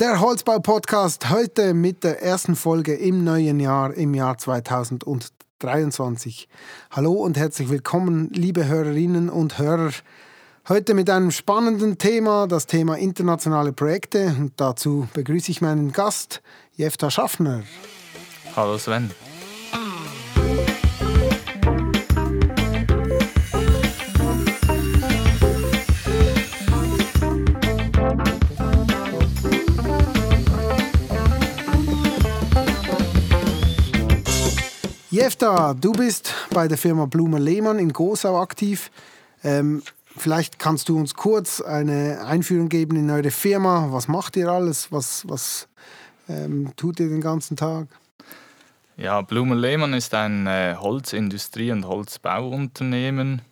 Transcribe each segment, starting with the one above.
Der Holzbau-Podcast heute mit der ersten Folge im neuen Jahr, im Jahr 2023. Hallo und herzlich willkommen, liebe Hörerinnen und Hörer. Heute mit einem spannenden Thema, das Thema internationale Projekte. Und dazu begrüße ich meinen Gast, Jefta Schaffner. Hallo Sven. Jefta, du bist bei der Firma Blumer Lehmann in Gosau aktiv. Ähm, vielleicht kannst du uns kurz eine Einführung geben in eure Firma. Was macht ihr alles? Was, was ähm, tut ihr den ganzen Tag? Ja, Blumer Lehmann ist ein äh, Holzindustrie- und Holzbauunternehmen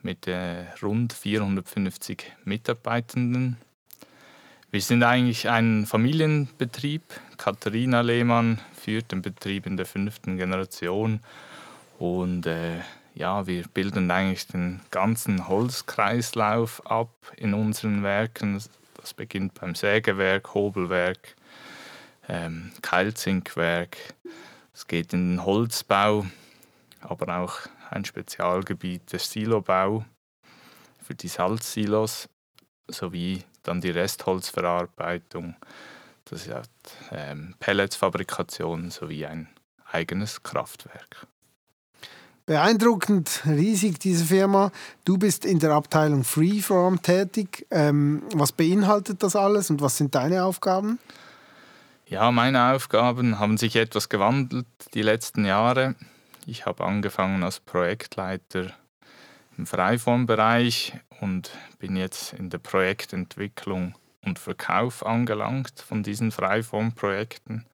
mit äh, rund 450 Mitarbeitenden. Wir sind eigentlich ein Familienbetrieb. Katharina Lehmann führt den Betrieb in der fünften Generation und äh, ja, wir bilden eigentlich den ganzen Holzkreislauf ab in unseren Werken. Das beginnt beim Sägewerk, Hobelwerk, ähm, Keilzinkwerk. Es geht in den Holzbau, aber auch ein Spezialgebiet der Silobau für die Salzsilos sowie dann die Restholzverarbeitung, das ist ja ähm, Pelletsfabrikation sowie ein eigenes Kraftwerk. Beeindruckend, riesig diese Firma. Du bist in der Abteilung Freeform tätig. Ähm, was beinhaltet das alles und was sind deine Aufgaben? Ja, meine Aufgaben haben sich etwas gewandelt die letzten Jahre. Ich habe angefangen als Projektleiter im Freiformbereich und bin jetzt in der Projektentwicklung und Verkauf angelangt von diesen Freiformprojekten.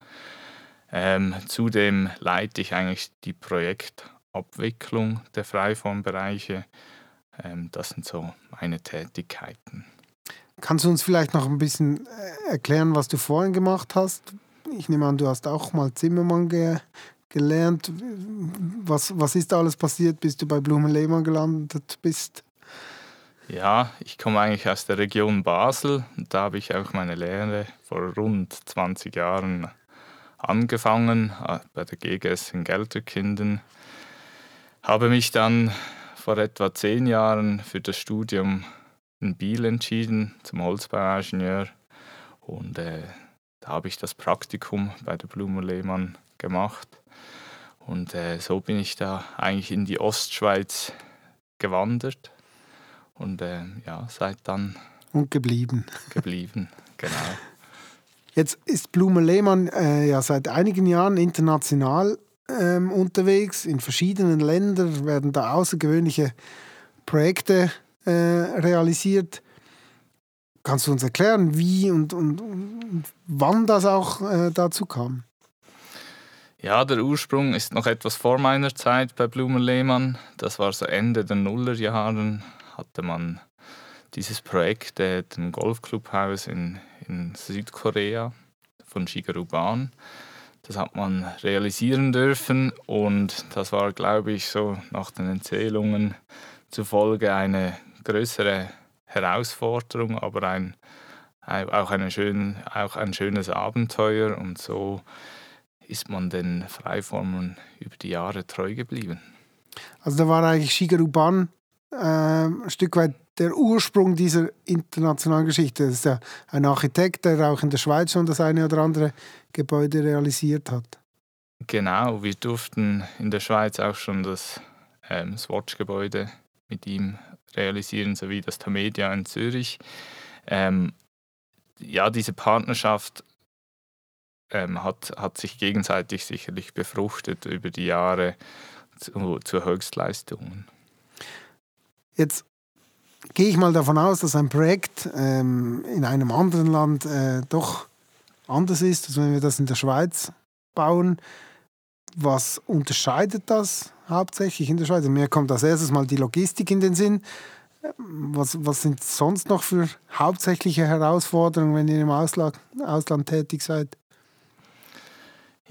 Ähm, zudem leite ich eigentlich die Projektabwicklung der Freiformbereiche. Ähm, das sind so meine Tätigkeiten. Kannst du uns vielleicht noch ein bisschen äh, erklären, was du vorhin gemacht hast? Ich nehme an, du hast auch mal Zimmermann ge gelernt. Was, was ist alles passiert, bis du bei Blumen Lehmann gelandet bist? Ja, ich komme eigentlich aus der Region Basel da habe ich auch meine Lehre vor rund 20 Jahren angefangen äh, bei der GGS in Gelterkinden. Habe mich dann vor etwa zehn Jahren für das Studium in Biel entschieden zum Holzbauingenieur und äh, da habe ich das Praktikum bei der Blumer Lehmann gemacht und äh, so bin ich da eigentlich in die Ostschweiz gewandert und äh, ja, seit dann. Und geblieben. Geblieben, genau. Jetzt ist Blume Lehmann äh, ja seit einigen Jahren international ähm, unterwegs. In verschiedenen Ländern werden da außergewöhnliche Projekte äh, realisiert. Kannst du uns erklären, wie und, und, und wann das auch äh, dazu kam? Ja, der Ursprung ist noch etwas vor meiner Zeit bei Blumer Lehmann. Das war so Ende der Nullerjahren, hatte man dieses Projekt, äh, dem Golfclubhaus in, in Südkorea von Shigeru Ban. Das hat man realisieren dürfen und das war, glaube ich, so nach den Erzählungen zufolge eine größere Herausforderung, aber ein, auch, eine schön, auch ein schönes Abenteuer und so ist man den Freiformen über die Jahre treu geblieben. Also da war eigentlich Shigeru Ban äh, ein Stück weit der Ursprung dieser internationalen Geschichte. Das ist ja ein Architekt, der auch in der Schweiz schon das eine oder andere Gebäude realisiert hat. Genau, wir durften in der Schweiz auch schon das ähm, Swatch-Gebäude mit ihm realisieren, sowie das Tamedia in Zürich. Ähm, ja, diese Partnerschaft ähm, hat, hat sich gegenseitig sicherlich befruchtet über die Jahre zu, zu Höchstleistungen. Jetzt gehe ich mal davon aus, dass ein Projekt ähm, in einem anderen Land äh, doch anders ist, als wenn wir das in der Schweiz bauen. Was unterscheidet das hauptsächlich in der Schweiz? Mir kommt als erstes mal die Logistik in den Sinn. Was, was sind sonst noch für hauptsächliche Herausforderungen, wenn ihr im Ausland, Ausland tätig seid?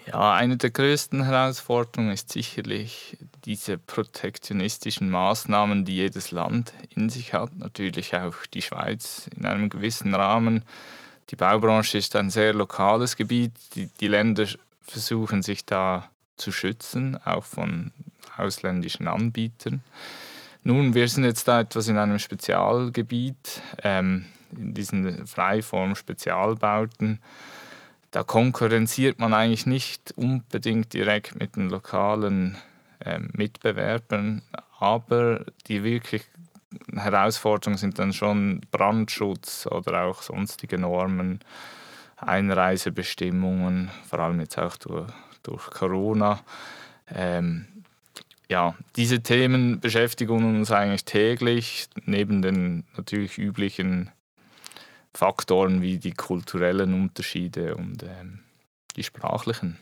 Ja, eine der größten Herausforderungen ist sicherlich diese protektionistischen Maßnahmen, die jedes Land in sich hat. Natürlich auch die Schweiz in einem gewissen Rahmen. die Baubranche ist ein sehr lokales Gebiet. Die, die Länder versuchen sich da zu schützen, auch von ausländischen Anbietern. Nun, wir sind jetzt da etwas in einem Spezialgebiet, ähm, in diesen Freiform-Spezialbauten. Da konkurrenziert man eigentlich nicht unbedingt direkt mit den lokalen ähm, Mitbewerbern, aber die wirklich Herausforderungen sind dann schon Brandschutz oder auch sonstige Normen, Einreisebestimmungen, vor allem jetzt auch durch, durch Corona. Ähm, ja, diese Themen beschäftigen uns eigentlich täglich, neben den natürlich üblichen Faktoren wie die kulturellen Unterschiede und ähm, die sprachlichen.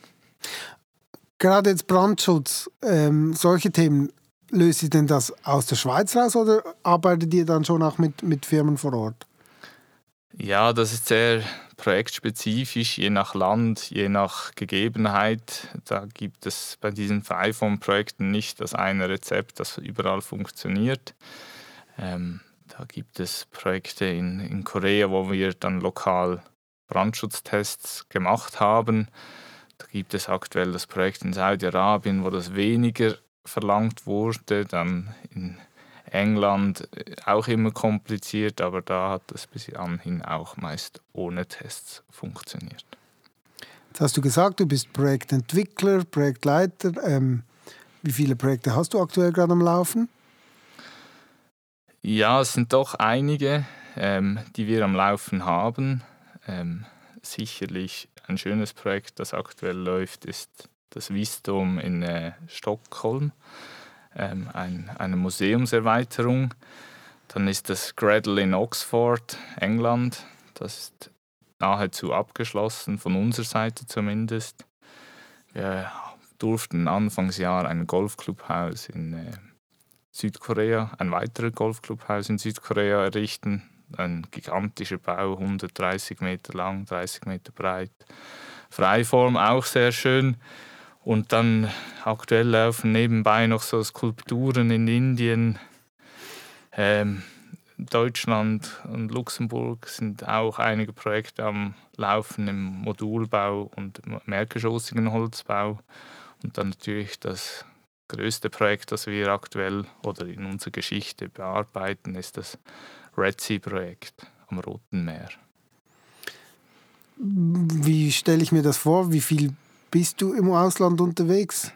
Gerade jetzt Brandschutz, ähm, solche Themen, löst ihr denn das aus der Schweiz raus oder arbeitet ihr dann schon auch mit, mit Firmen vor Ort? Ja, das ist sehr projektspezifisch, je nach Land, je nach Gegebenheit. Da gibt es bei diesen Fiveform-Projekten nicht das eine Rezept, das überall funktioniert. Ähm, da gibt es Projekte in, in Korea, wo wir dann lokal Brandschutztests gemacht haben. Da gibt es aktuell das Projekt in Saudi-Arabien, wo das weniger verlangt wurde. Dann in England äh, auch immer kompliziert, aber da hat es bis anhin auch meist ohne Tests funktioniert. Jetzt hast du gesagt, du bist Projektentwickler, Projektleiter. Ähm, wie viele Projekte hast du aktuell gerade am Laufen? Ja, es sind doch einige, ähm, die wir am Laufen haben. Ähm, sicherlich ein schönes Projekt, das aktuell läuft, ist das Vistum in äh, Stockholm ähm, ein, eine Museumserweiterung. Dann ist das Gradle in Oxford, England. Das ist nahezu abgeschlossen, von unserer Seite zumindest. Wir durften Anfangsjahr ein Golfclubhaus in äh, Südkorea, ein weiteres Golfclubhaus in Südkorea errichten. Ein gigantischer Bau, 130 Meter lang, 30 Meter breit. Freiform auch sehr schön. Und dann aktuell laufen nebenbei noch so Skulpturen in Indien. Ähm, Deutschland und Luxemburg sind auch einige Projekte am Laufen im Modulbau und mehrgeschossigen Holzbau. Und dann natürlich das größte Projekt, das wir aktuell oder in unserer Geschichte bearbeiten, ist das Red Sea-Projekt am Roten Meer. Wie stelle ich mir das vor? Wie viel bist du im Ausland unterwegs?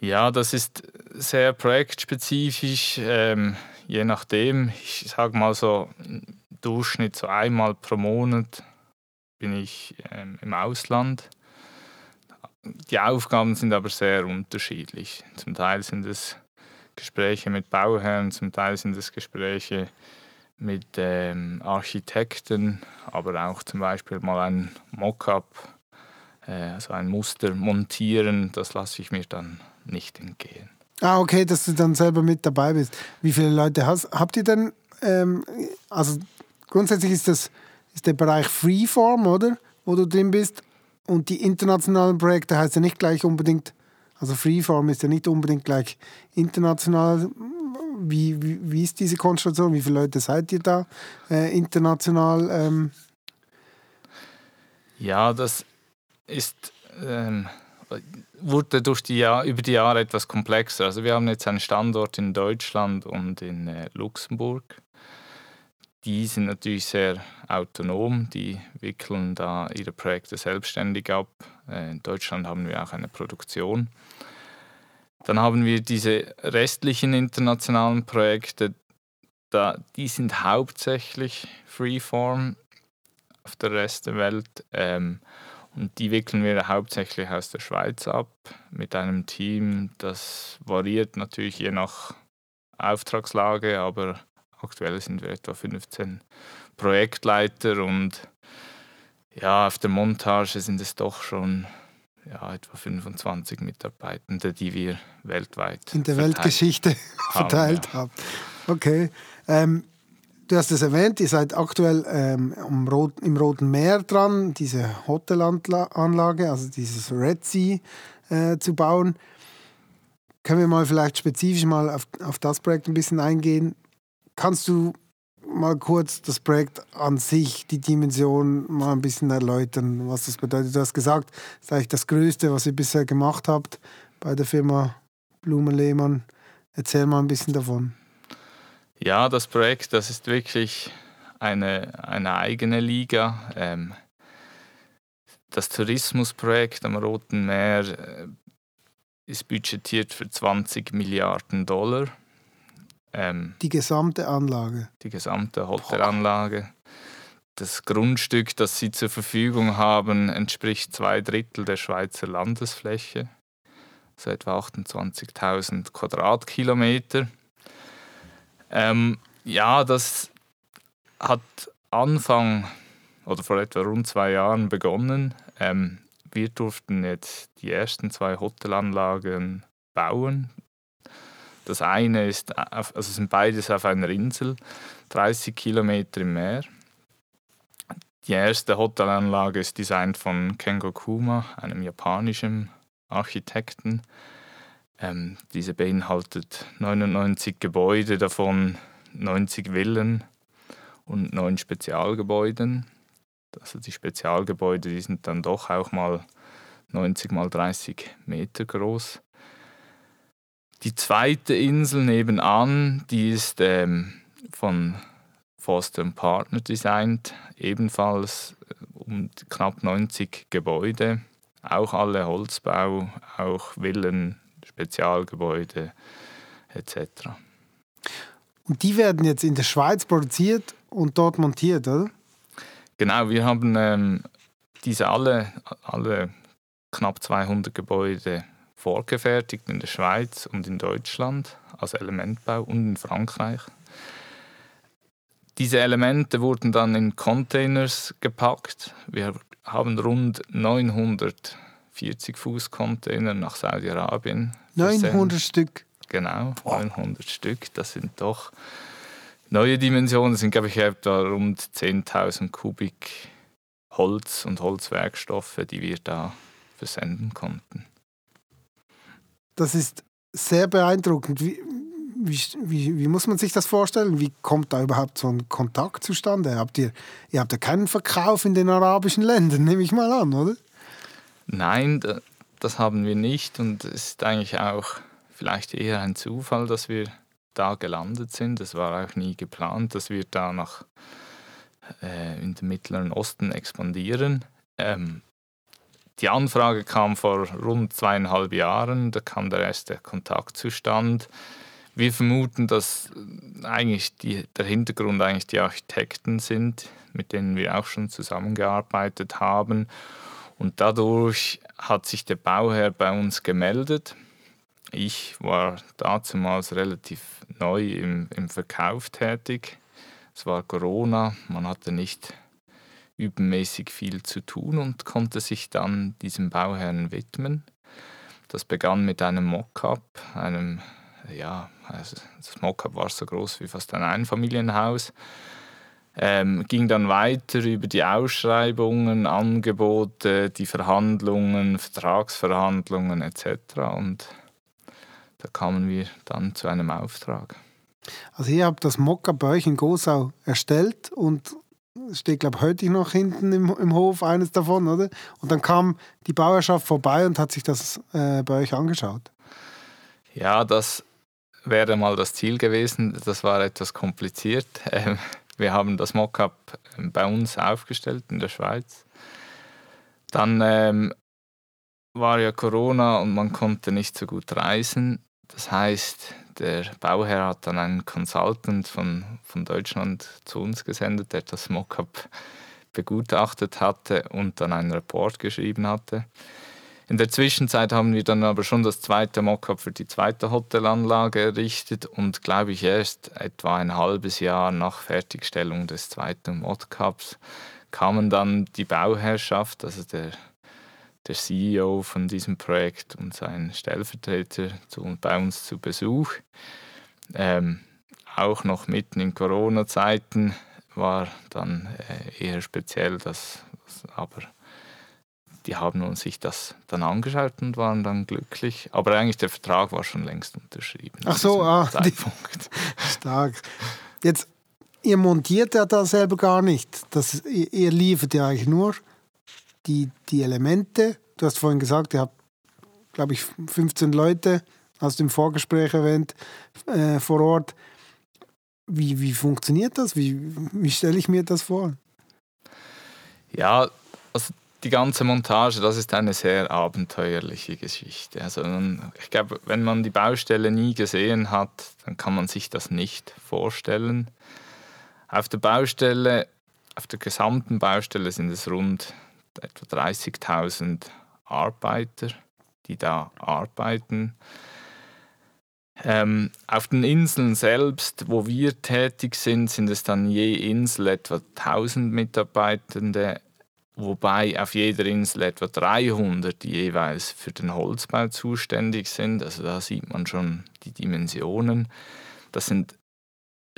Ja, das ist sehr projektspezifisch. Ähm, je nachdem, ich sage mal so, im Durchschnitt so einmal pro Monat bin ich ähm, im Ausland. Die Aufgaben sind aber sehr unterschiedlich. Zum Teil sind es Gespräche mit Bauherren, zum Teil sind es Gespräche mit ähm, Architekten, aber auch zum Beispiel mal ein Mockup also ein Muster montieren, das lasse ich mir dann nicht entgehen. Ah, okay, dass du dann selber mit dabei bist. Wie viele Leute hast, habt ihr denn? Ähm, also grundsätzlich ist das ist der Bereich Freeform, oder? Wo du drin bist. Und die internationalen Projekte heißt ja nicht gleich unbedingt, also Freeform ist ja nicht unbedingt gleich international. Wie, wie, wie ist diese Konstellation? Wie viele Leute seid ihr da äh, international? Ähm? Ja, das ist, ähm, wurde durch die Jahr, über die Jahre etwas komplexer. Also wir haben jetzt einen Standort in Deutschland und in äh, Luxemburg. Die sind natürlich sehr autonom, die wickeln da ihre Projekte selbstständig ab. Äh, in Deutschland haben wir auch eine Produktion. Dann haben wir diese restlichen internationalen Projekte, da, die sind hauptsächlich Freeform auf der Rest der Welt. Ähm, und die wickeln wir hauptsächlich aus der Schweiz ab mit einem Team, das variiert natürlich je nach Auftragslage, aber aktuell sind wir etwa 15 Projektleiter und ja, auf der Montage sind es doch schon ja, etwa 25 Mitarbeitende, die wir weltweit in der Weltgeschichte verteilt haben. Ja. Okay. Ähm, Du hast es erwähnt, ihr seid aktuell ähm, im, Rot, im Roten Meer dran, diese Hotelanlage, also dieses Red Sea äh, zu bauen. Können wir mal vielleicht spezifisch mal auf, auf das Projekt ein bisschen eingehen? Kannst du mal kurz das Projekt an sich, die Dimension mal ein bisschen erläutern, was das bedeutet. Du hast gesagt, das ist eigentlich das Größte, was ihr bisher gemacht habt bei der Firma Blume Lehmann. Erzähl mal ein bisschen davon. Ja, das Projekt, das ist wirklich eine, eine eigene Liga. Ähm, das Tourismusprojekt am Roten Meer äh, ist budgetiert für 20 Milliarden Dollar. Ähm, die gesamte Anlage? Die gesamte Hotelanlage. Das Grundstück, das sie zur Verfügung haben, entspricht zwei Drittel der Schweizer Landesfläche, so etwa 28.000 Quadratkilometer. Ähm, ja, das hat Anfang oder vor etwa rund zwei Jahren begonnen. Ähm, wir durften jetzt die ersten zwei Hotelanlagen bauen. Das eine ist, also sind beides auf einer Insel, 30 Kilometer im Meer. Die erste Hotelanlage ist designt von Kengo Kuma, einem japanischen Architekten. Ähm, diese beinhaltet 99 Gebäude, davon 90 Villen und neun Spezialgebäuden. Also die Spezialgebäude, die sind dann doch auch mal 90 mal 30 Meter groß. Die zweite Insel nebenan, die ist ähm, von Foster Partner designt, ebenfalls äh, um knapp 90 Gebäude, auch alle Holzbau, auch Villen, Spezialgebäude etc. Und die werden jetzt in der Schweiz produziert und dort montiert, oder? Genau, wir haben ähm, diese alle, alle knapp 200 Gebäude vorgefertigt in der Schweiz und in Deutschland als Elementbau und in Frankreich. Diese Elemente wurden dann in Containers gepackt. Wir haben rund 940 Fuß Container nach Saudi-Arabien. 900 Stück? Genau, 900 Stück. Das sind doch neue Dimensionen. Das sind, glaube ich, etwa rund 10.000 Kubik Holz und Holzwerkstoffe, die wir da versenden konnten. Das ist sehr beeindruckend. Wie, wie, wie, wie, muss man sich das vorstellen? Wie kommt da überhaupt so ein Kontakt zustande? Habt ihr, ihr habt ja keinen Verkauf in den arabischen Ländern, nehme ich mal an, oder? Nein, das haben wir nicht und es ist eigentlich auch vielleicht eher ein Zufall, dass wir da gelandet sind. Es war auch nie geplant, dass wir da nach äh, in den Mittleren Osten expandieren. Ähm, die Anfrage kam vor rund zweieinhalb Jahren, da kam der erste Kontaktzustand. Wir vermuten, dass eigentlich die, der Hintergrund eigentlich die Architekten sind, mit denen wir auch schon zusammengearbeitet haben. Und dadurch hat sich der Bauherr bei uns gemeldet. Ich war damals relativ neu im, im Verkauf tätig. Es war Corona, man hatte nicht übermäßig viel zu tun und konnte sich dann diesem Bauherrn widmen. Das begann mit einem Mockup, einem, ja, also das Mockup war so groß wie fast ein Einfamilienhaus. Ähm, ging dann weiter über die Ausschreibungen, Angebote, die Verhandlungen, Vertragsverhandlungen etc. Und da kamen wir dann zu einem Auftrag. Also ihr habt das Mockup bei euch in Gosau erstellt und steht, glaube ich, heute noch hinten im, im Hof, eines davon, oder? Und dann kam die Bauerschaft vorbei und hat sich das äh, bei euch angeschaut. Ja, das wäre mal das Ziel gewesen. Das war etwas kompliziert. Ähm, wir haben das Mockup ähm, bei uns aufgestellt in der Schweiz. Dann ähm, war ja Corona und man konnte nicht so gut reisen. Das heißt, der Bauherr hat dann einen Consultant von, von Deutschland zu uns gesendet, der das Mockup begutachtet hatte und dann einen Report geschrieben hatte. In der Zwischenzeit haben wir dann aber schon das zweite Mockup für die zweite Hotelanlage errichtet und glaube ich erst etwa ein halbes Jahr nach Fertigstellung des zweiten Mockups kamen dann die Bauherrschaft, also der der CEO von diesem Projekt und sein Stellvertreter zu, bei uns zu Besuch. Ähm, auch noch mitten in Corona-Zeiten war dann äh, eher speziell, dass, aber die haben uns sich das dann angeschaut und waren dann glücklich. Aber eigentlich der Vertrag war schon längst unterschrieben. Ach so, ah, Zeitpunkt. Die, stark. Jetzt ihr montiert ja da selber gar nicht. Das, ihr, ihr liefert ja eigentlich nur die, die Elemente. Du hast vorhin gesagt, ihr habt, glaube ich, 15 Leute, du im Vorgespräch erwähnt, äh, vor Ort. Wie, wie funktioniert das? Wie, wie stelle ich mir das vor? Ja, also die ganze Montage, das ist eine sehr abenteuerliche Geschichte. Also ich glaube, wenn man die Baustelle nie gesehen hat, dann kann man sich das nicht vorstellen. Auf der Baustelle, auf der gesamten Baustelle sind es rund etwa 30.000 Arbeiter, die da arbeiten. Ähm, auf den Inseln selbst, wo wir tätig sind, sind es dann je Insel etwa 1000 Mitarbeitende, wobei auf jeder Insel etwa 300 die jeweils für den Holzbau zuständig sind. Also da sieht man schon die Dimensionen. Das sind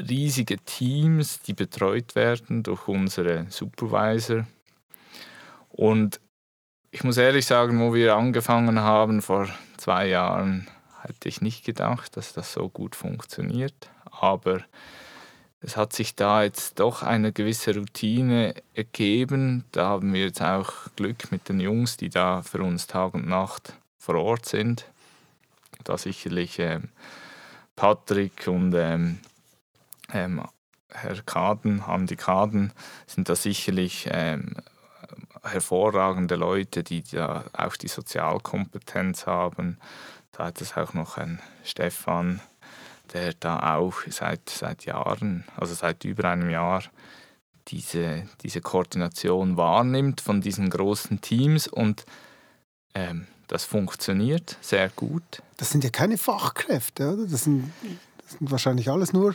riesige Teams, die betreut werden durch unsere Supervisor. Und ich muss ehrlich sagen, wo wir angefangen haben vor zwei Jahren, hätte ich nicht gedacht, dass das so gut funktioniert. Aber es hat sich da jetzt doch eine gewisse Routine ergeben. Da haben wir jetzt auch Glück mit den Jungs, die da für uns Tag und Nacht vor Ort sind. Da sicherlich ähm, Patrick und ähm, ähm, Herr Kaden, Andi Kaden, sind da sicherlich ähm, hervorragende Leute, die da auch die Sozialkompetenz haben. Da hat es auch noch ein Stefan, der da auch seit, seit Jahren, also seit über einem Jahr, diese, diese Koordination wahrnimmt von diesen großen Teams und ähm, das funktioniert sehr gut. Das sind ja keine Fachkräfte, oder? Das sind, das sind wahrscheinlich alles nur,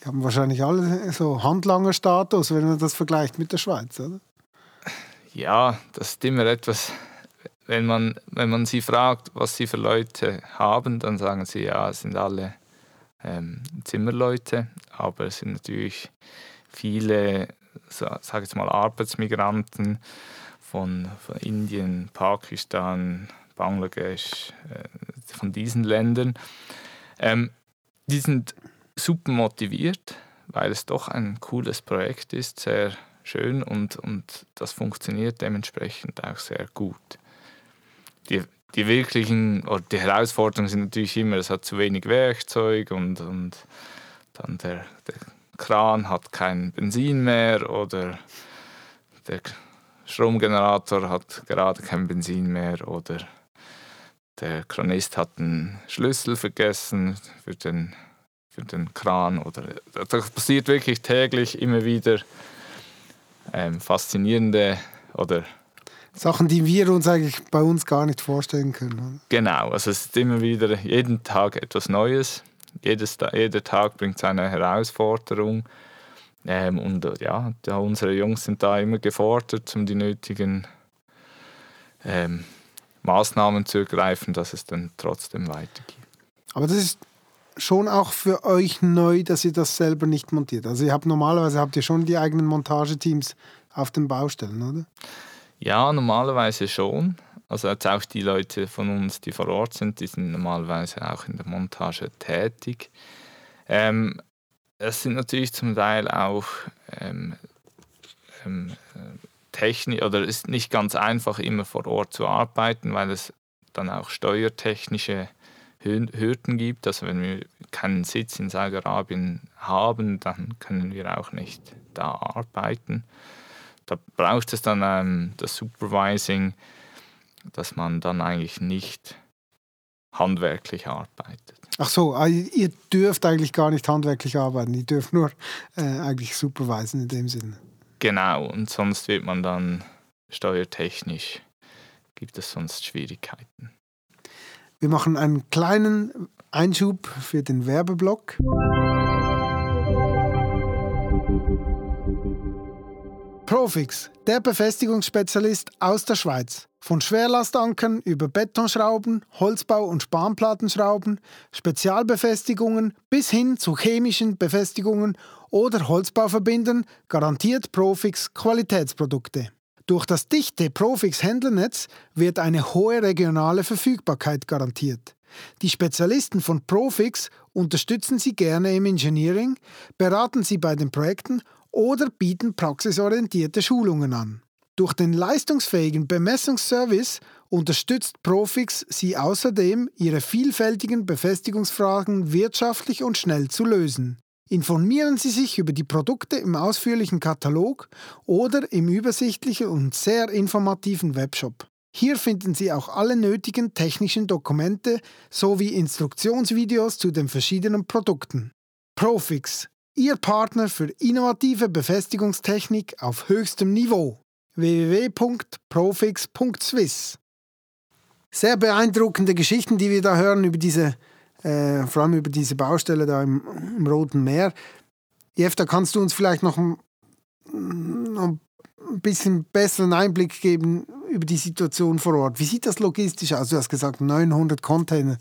die haben wahrscheinlich alle so Handlanger-Status, wenn man das vergleicht mit der Schweiz, oder? Ja, das ist immer etwas, wenn man, wenn man sie fragt, was sie für Leute haben, dann sagen sie, ja, es sind alle ähm, Zimmerleute, aber es sind natürlich viele, so, sage jetzt mal, Arbeitsmigranten von, von Indien, Pakistan, Bangladesch, äh, von diesen Ländern. Ähm, die sind super motiviert, weil es doch ein cooles Projekt ist, sehr schön und, und das funktioniert dementsprechend auch sehr gut. Die, die wirklichen, oder die Herausforderungen sind natürlich immer, es hat zu wenig Werkzeug und, und dann der, der Kran hat kein Benzin mehr oder der Stromgenerator hat gerade kein Benzin mehr oder der Kranist hat einen Schlüssel vergessen für den, für den Kran oder das passiert wirklich täglich immer wieder ähm, faszinierende oder Sachen, die wir uns eigentlich bei uns gar nicht vorstellen können. Genau, also es ist immer wieder jeden Tag etwas Neues. Jedes, jeder Tag bringt seine Herausforderung. Ähm, und äh, ja, unsere Jungs sind da immer gefordert, um die nötigen ähm, Maßnahmen zu ergreifen, dass es dann trotzdem weitergeht. Aber das ist schon auch für euch neu, dass ihr das selber nicht montiert. Also ihr habt normalerweise habt ihr schon die eigenen Montageteams auf den Baustellen, oder? Ja, normalerweise schon. Also jetzt auch die Leute von uns, die vor Ort sind, die sind normalerweise auch in der Montage tätig. Ähm, es sind natürlich zum Teil auch ähm, ähm, Technik oder es ist nicht ganz einfach immer vor Ort zu arbeiten, weil es dann auch steuertechnische Hürden gibt. Also wenn wir keinen Sitz in Saudi-Arabien haben, dann können wir auch nicht da arbeiten da braucht es dann ähm, das Supervising, dass man dann eigentlich nicht handwerklich arbeitet. Ach so, ah, ihr dürft eigentlich gar nicht handwerklich arbeiten, ihr dürft nur äh, eigentlich supervisen in dem Sinne. Genau, und sonst wird man dann steuertechnisch, gibt es sonst Schwierigkeiten. Wir machen einen kleinen Einschub für den Werbeblock. Profix, der Befestigungsspezialist aus der Schweiz. Von Schwerlastankern über Betonschrauben, Holzbau- und Spanplattenschrauben, Spezialbefestigungen bis hin zu chemischen Befestigungen oder Holzbauverbindern garantiert Profix Qualitätsprodukte. Durch das dichte Profix-Händlernetz wird eine hohe regionale Verfügbarkeit garantiert. Die Spezialisten von Profix unterstützen Sie gerne im Engineering, beraten Sie bei den Projekten oder bieten praxisorientierte Schulungen an. Durch den leistungsfähigen Bemessungsservice unterstützt Profix Sie außerdem, Ihre vielfältigen Befestigungsfragen wirtschaftlich und schnell zu lösen. Informieren Sie sich über die Produkte im ausführlichen Katalog oder im übersichtlichen und sehr informativen Webshop. Hier finden Sie auch alle nötigen technischen Dokumente sowie Instruktionsvideos zu den verschiedenen Produkten. Profix, Ihr Partner für innovative Befestigungstechnik auf höchstem Niveau www.profix.swiss. Sehr beeindruckende Geschichten, die wir da hören über diese, äh, vor allem über diese Baustelle da im, im Roten Meer. Jeff, da kannst du uns vielleicht noch ein, ein bisschen besseren Einblick geben über die Situation vor Ort. Wie sieht das logistisch aus? Du hast gesagt 900 Container.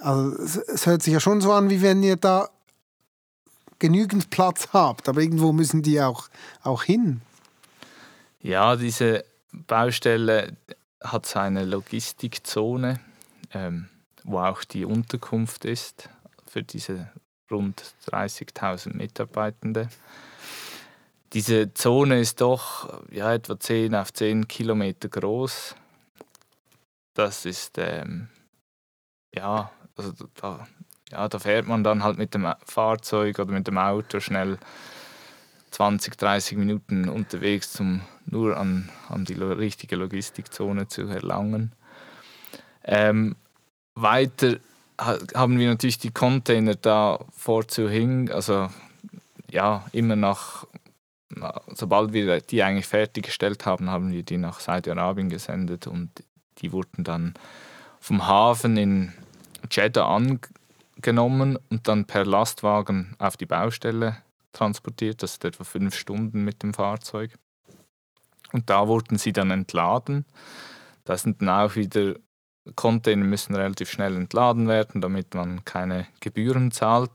Also es hört sich ja schon so an, wie wenn ihr da genügend Platz habt, aber irgendwo müssen die auch, auch hin. Ja, diese Baustelle hat seine Logistikzone, ähm, wo auch die Unterkunft ist für diese rund 30.000 Mitarbeitende. Diese Zone ist doch ja, etwa 10 auf 10 Kilometer groß. Das ist, ähm, ja, also da, ja, da fährt man dann halt mit dem Fahrzeug oder mit dem Auto schnell 20, 30 Minuten unterwegs, um nur an, an die richtige Logistikzone zu erlangen. Ähm, weiter haben wir natürlich die Container da vorzuhängen, also ja, immer nach, sobald wir die eigentlich fertiggestellt haben, haben wir die nach Saudi-Arabien gesendet und die wurden dann vom Hafen in Jeddah angenommen und dann per Lastwagen auf die Baustelle transportiert. Das ist etwa fünf Stunden mit dem Fahrzeug. Und da wurden sie dann entladen. Da sind dann auch wieder Container müssen relativ schnell entladen werden, damit man keine Gebühren zahlt.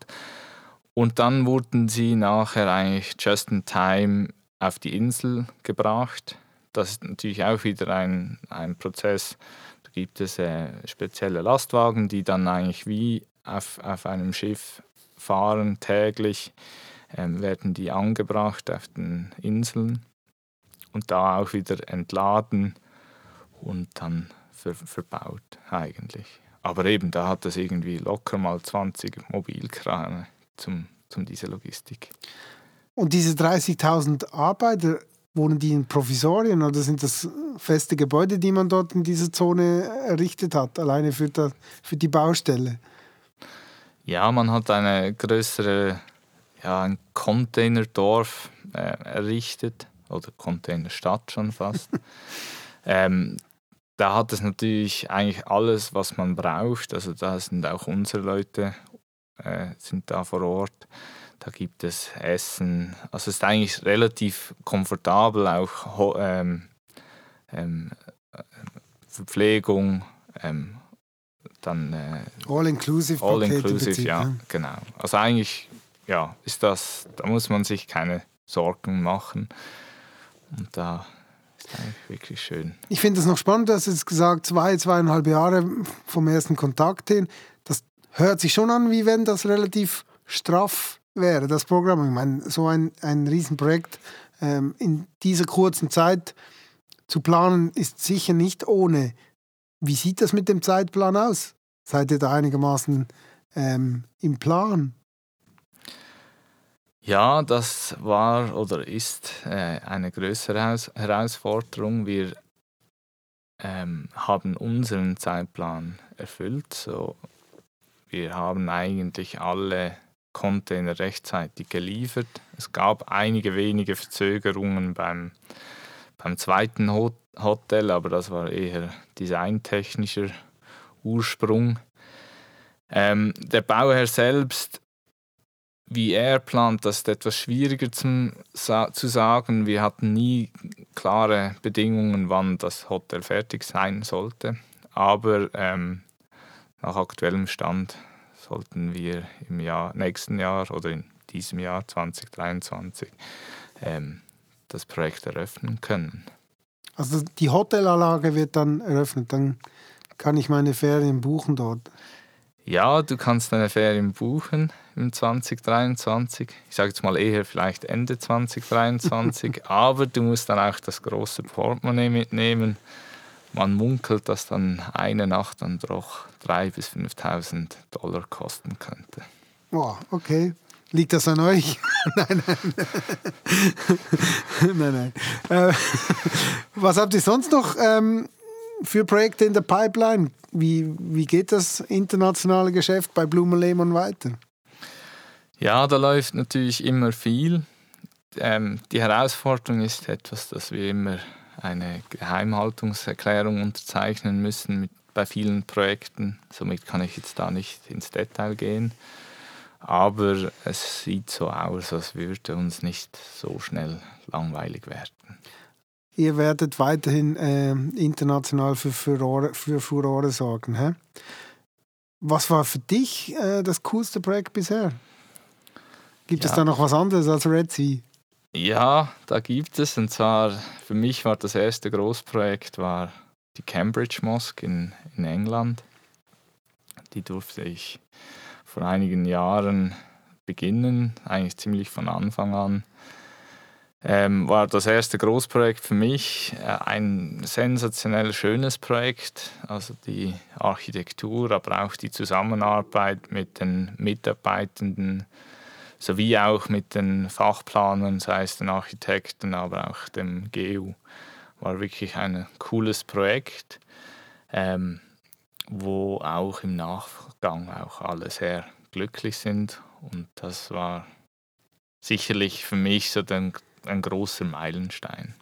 Und dann wurden sie nachher eigentlich just in time auf die Insel gebracht. Das ist natürlich auch wieder ein, ein Prozess. Da gibt es äh, spezielle Lastwagen, die dann eigentlich wie auf, auf einem Schiff fahren täglich ähm, werden die angebracht auf den Inseln und da auch wieder entladen und dann ver verbaut eigentlich. Aber eben, da hat es irgendwie locker mal 20 Mobilkrane zum, zum diese Logistik. Und diese 30.000 Arbeiter, wohnen die in Provisorien oder sind das feste Gebäude, die man dort in dieser Zone errichtet hat, alleine für, das, für die Baustelle? Ja, man hat eine größere ja, ein Containerdorf äh, errichtet oder Containerstadt schon fast. ähm, da hat es natürlich eigentlich alles, was man braucht. Also da sind auch unsere Leute äh, sind da vor Ort. Da gibt es Essen. Also es ist eigentlich relativ komfortabel, auch ähm, ähm, Verpflegung, ähm, dann äh, All-inclusive All inclusive, ja, ja, genau. Also eigentlich ja, ist das, da muss man sich keine Sorgen machen. Und da wirklich schön. Ich finde es noch spannend, dass es gesagt zwei, zweieinhalb Jahre vom ersten Kontakt hin. Das hört sich schon an, wie wenn das relativ straff wäre, das Programm. Ich meine, so ein, ein Riesenprojekt ähm, in dieser kurzen Zeit zu planen, ist sicher nicht ohne. Wie sieht das mit dem Zeitplan aus? Seid ihr da einigermaßen ähm, im Plan? Ja, das war oder ist äh, eine größere Herausforderung. Wir ähm, haben unseren Zeitplan erfüllt. So, wir haben eigentlich alle Container rechtzeitig geliefert. Es gab einige wenige Verzögerungen beim, beim zweiten Hotel, aber das war eher designtechnischer Ursprung. Ähm, der Bauherr selbst wie er plant, das ist etwas schwieriger zum, zu sagen. Wir hatten nie klare Bedingungen, wann das Hotel fertig sein sollte. Aber ähm, nach aktuellem Stand sollten wir im Jahr, nächsten Jahr oder in diesem Jahr 2023 ähm, das Projekt eröffnen können. Also die Hotelanlage wird dann eröffnet, dann kann ich meine Ferien buchen dort? Ja, du kannst deine Ferien buchen im 2023. Ich sage jetzt mal eher vielleicht Ende 2023, aber du musst dann auch das große Portemonnaie mitnehmen. Man munkelt, dass dann eine Nacht dann doch 3.000 bis 5.000 Dollar kosten könnte. Boah, okay. Liegt das an euch? nein, nein. nein, nein. Äh, was habt ihr sonst noch ähm, für Projekte in der Pipeline? Wie, wie geht das internationale Geschäft bei Blumen Lehmann weiter? Ja, da läuft natürlich immer viel. Ähm, die Herausforderung ist etwas, dass wir immer eine Geheimhaltungserklärung unterzeichnen müssen mit, bei vielen Projekten. Somit kann ich jetzt da nicht ins Detail gehen. Aber es sieht so aus, als würde uns nicht so schnell langweilig werden ihr werdet weiterhin äh, international für Furore, für Furore sorgen. Hä? Was war für dich äh, das coolste Projekt bisher? Gibt ja. es da noch was anderes als Red Sea? Ja, da gibt es. Und zwar, für mich war das erste Großprojekt war die Cambridge Mosque in, in England. Die durfte ich vor einigen Jahren beginnen, eigentlich ziemlich von Anfang an ähm, war das erste Großprojekt für mich äh, ein sensationell schönes Projekt. Also die Architektur, aber auch die Zusammenarbeit mit den Mitarbeitenden sowie auch mit den Fachplanern, sei es den Architekten, aber auch dem GU, war wirklich ein cooles Projekt, ähm, wo auch im Nachgang auch alle sehr glücklich sind. Und das war sicherlich für mich so den ein großer Meilenstein.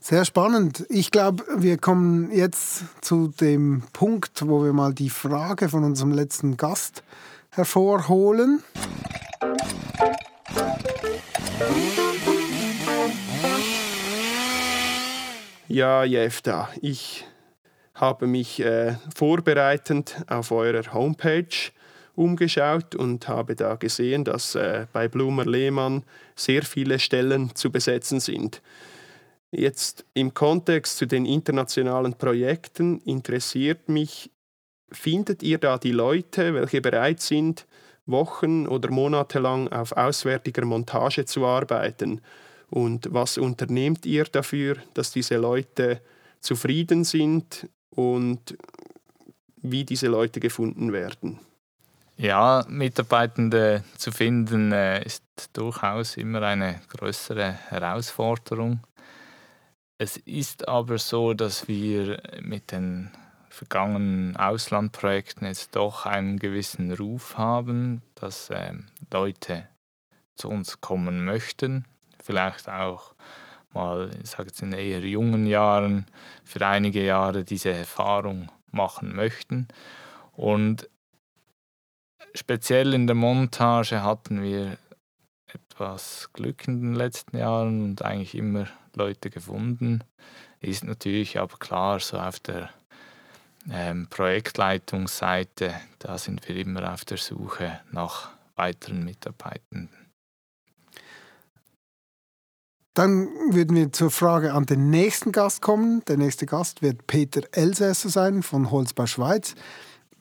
Sehr spannend. Ich glaube, wir kommen jetzt zu dem Punkt, wo wir mal die Frage von unserem letzten Gast hervorholen. Ja, Jefta, ich habe mich äh, vorbereitend auf eurer Homepage umgeschaut und habe da gesehen, dass äh, bei Blumer Lehmann sehr viele Stellen zu besetzen sind. Jetzt im Kontext zu den internationalen Projekten interessiert mich, findet ihr da die Leute, welche bereit sind, Wochen oder Monate lang auf auswärtiger Montage zu arbeiten? Und was unternehmt ihr dafür, dass diese Leute zufrieden sind und wie diese Leute gefunden werden? Ja, Mitarbeitende zu finden äh, ist durchaus immer eine größere Herausforderung. Es ist aber so, dass wir mit den vergangenen Auslandprojekten jetzt doch einen gewissen Ruf haben, dass äh, Leute zu uns kommen möchten, vielleicht auch mal, ich sage jetzt in eher jungen Jahren, für einige Jahre diese Erfahrung machen möchten. Und speziell in der Montage hatten wir etwas Glück in den letzten Jahren und eigentlich immer Leute gefunden. Ist natürlich aber klar, so auf der ähm, Projektleitungsseite, da sind wir immer auf der Suche nach weiteren Mitarbeitenden. Dann würden wir zur Frage an den nächsten Gast kommen. Der nächste Gast wird Peter Elsässer sein von Holzbau Schweiz.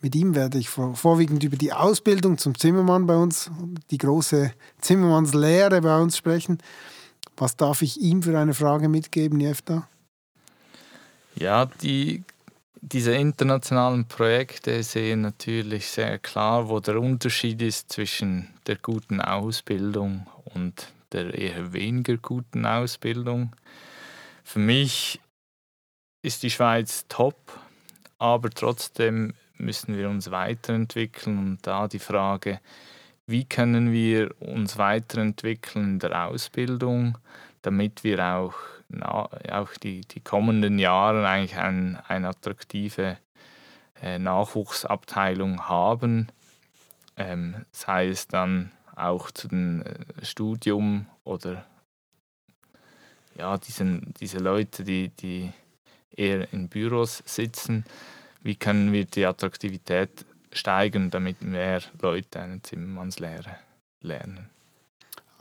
Mit ihm werde ich vorwiegend über die Ausbildung zum Zimmermann bei uns, die große Zimmermannslehre bei uns sprechen. Was darf ich ihm für eine Frage mitgeben, Jefta? Ja, die, diese internationalen Projekte sehen natürlich sehr klar, wo der Unterschied ist zwischen der guten Ausbildung und der eher weniger guten Ausbildung. Für mich ist die Schweiz top, aber trotzdem müssen wir uns weiterentwickeln und da die Frage, wie können wir uns weiterentwickeln in der Ausbildung, damit wir auch, auch die, die kommenden Jahre eigentlich ein, eine attraktive äh, Nachwuchsabteilung haben, ähm, sei es dann auch zu dem äh, Studium oder ja, diesen, diese Leute, die, die eher in Büros sitzen, wie können wir die Attraktivität steigern, damit mehr Leute eine Zimmermannslehre lernen.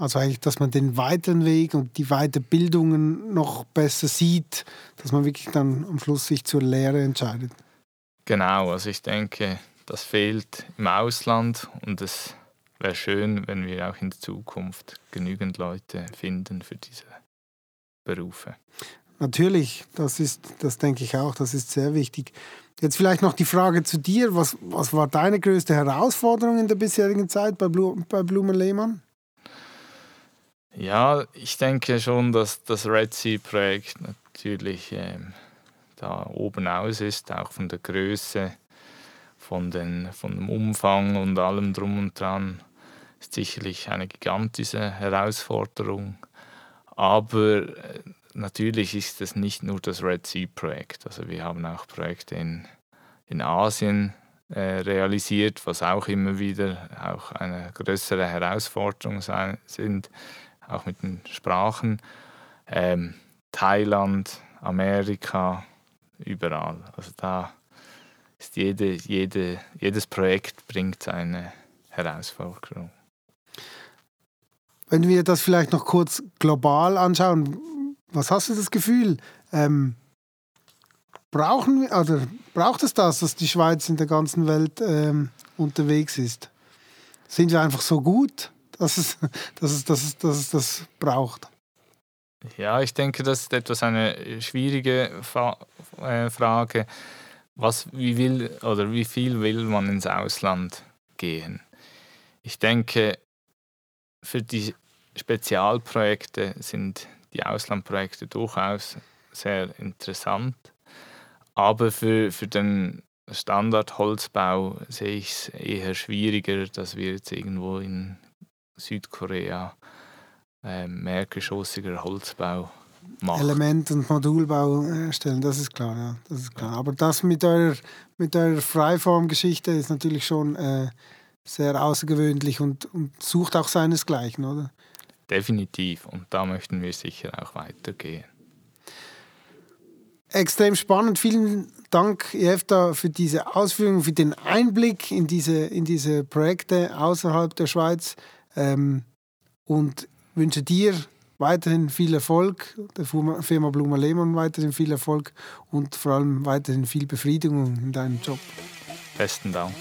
Also eigentlich, dass man den weiteren Weg und die Weiterbildungen noch besser sieht, dass man wirklich dann am Schluss sich zur Lehre entscheidet. Genau, also ich denke, das fehlt im Ausland und es wäre schön, wenn wir auch in der Zukunft genügend Leute finden für diese Berufe. Natürlich, das ist, das denke ich auch, das ist sehr wichtig. Jetzt vielleicht noch die Frage zu dir. Was, was war deine größte Herausforderung in der bisherigen Zeit bei, Blu bei Blumen Lehmann? Ja, ich denke schon, dass das Red Sea-Projekt natürlich ähm, da oben aus ist, auch von der Größe, von, den, von dem Umfang und allem drum und dran. Ist sicherlich eine gigantische Herausforderung. Aber äh, natürlich ist es nicht nur das Red Sea-Projekt. Also wir haben auch Projekte in, in Asien äh, realisiert, was auch immer wieder auch eine größere Herausforderung sein, sind, auch mit den Sprachen. Ähm, Thailand, Amerika, überall. Also da ist jede, jede, jedes Projekt bringt eine Herausforderung. Wenn wir das vielleicht noch kurz global anschauen, was hast du das Gefühl? Ähm, brauchen wir, oder braucht es das, dass die Schweiz in der ganzen Welt ähm, unterwegs ist? Sind wir einfach so gut, dass es, dass, es, dass, es, dass es das braucht? Ja, ich denke, das ist etwas eine schwierige äh, Frage. Was, wie will oder wie viel will man ins Ausland gehen? Ich denke, für die Spezialprojekte sind die Auslandprojekte durchaus sehr interessant. Aber für, für den Standard-Holzbau sehe ich es eher schwieriger, dass wir jetzt irgendwo in Südkorea äh, mehrgeschossiger Holzbau machen. Element- und Modulbau erstellen, das ist klar, ja. Das ist klar. Aber das mit eurer, mit eurer Freiformgeschichte ist natürlich schon äh, sehr außergewöhnlich und, und sucht auch seinesgleichen, oder? Definitiv. Und da möchten wir sicher auch weitergehen. Extrem spannend. Vielen Dank, Jefta, für diese Ausführungen, für den Einblick in diese, in diese Projekte außerhalb der Schweiz. Ähm, und wünsche dir weiterhin viel Erfolg, der Firma Blumer Lehmann weiterhin viel Erfolg und vor allem weiterhin viel Befriedigung in deinem Job. Besten Dank.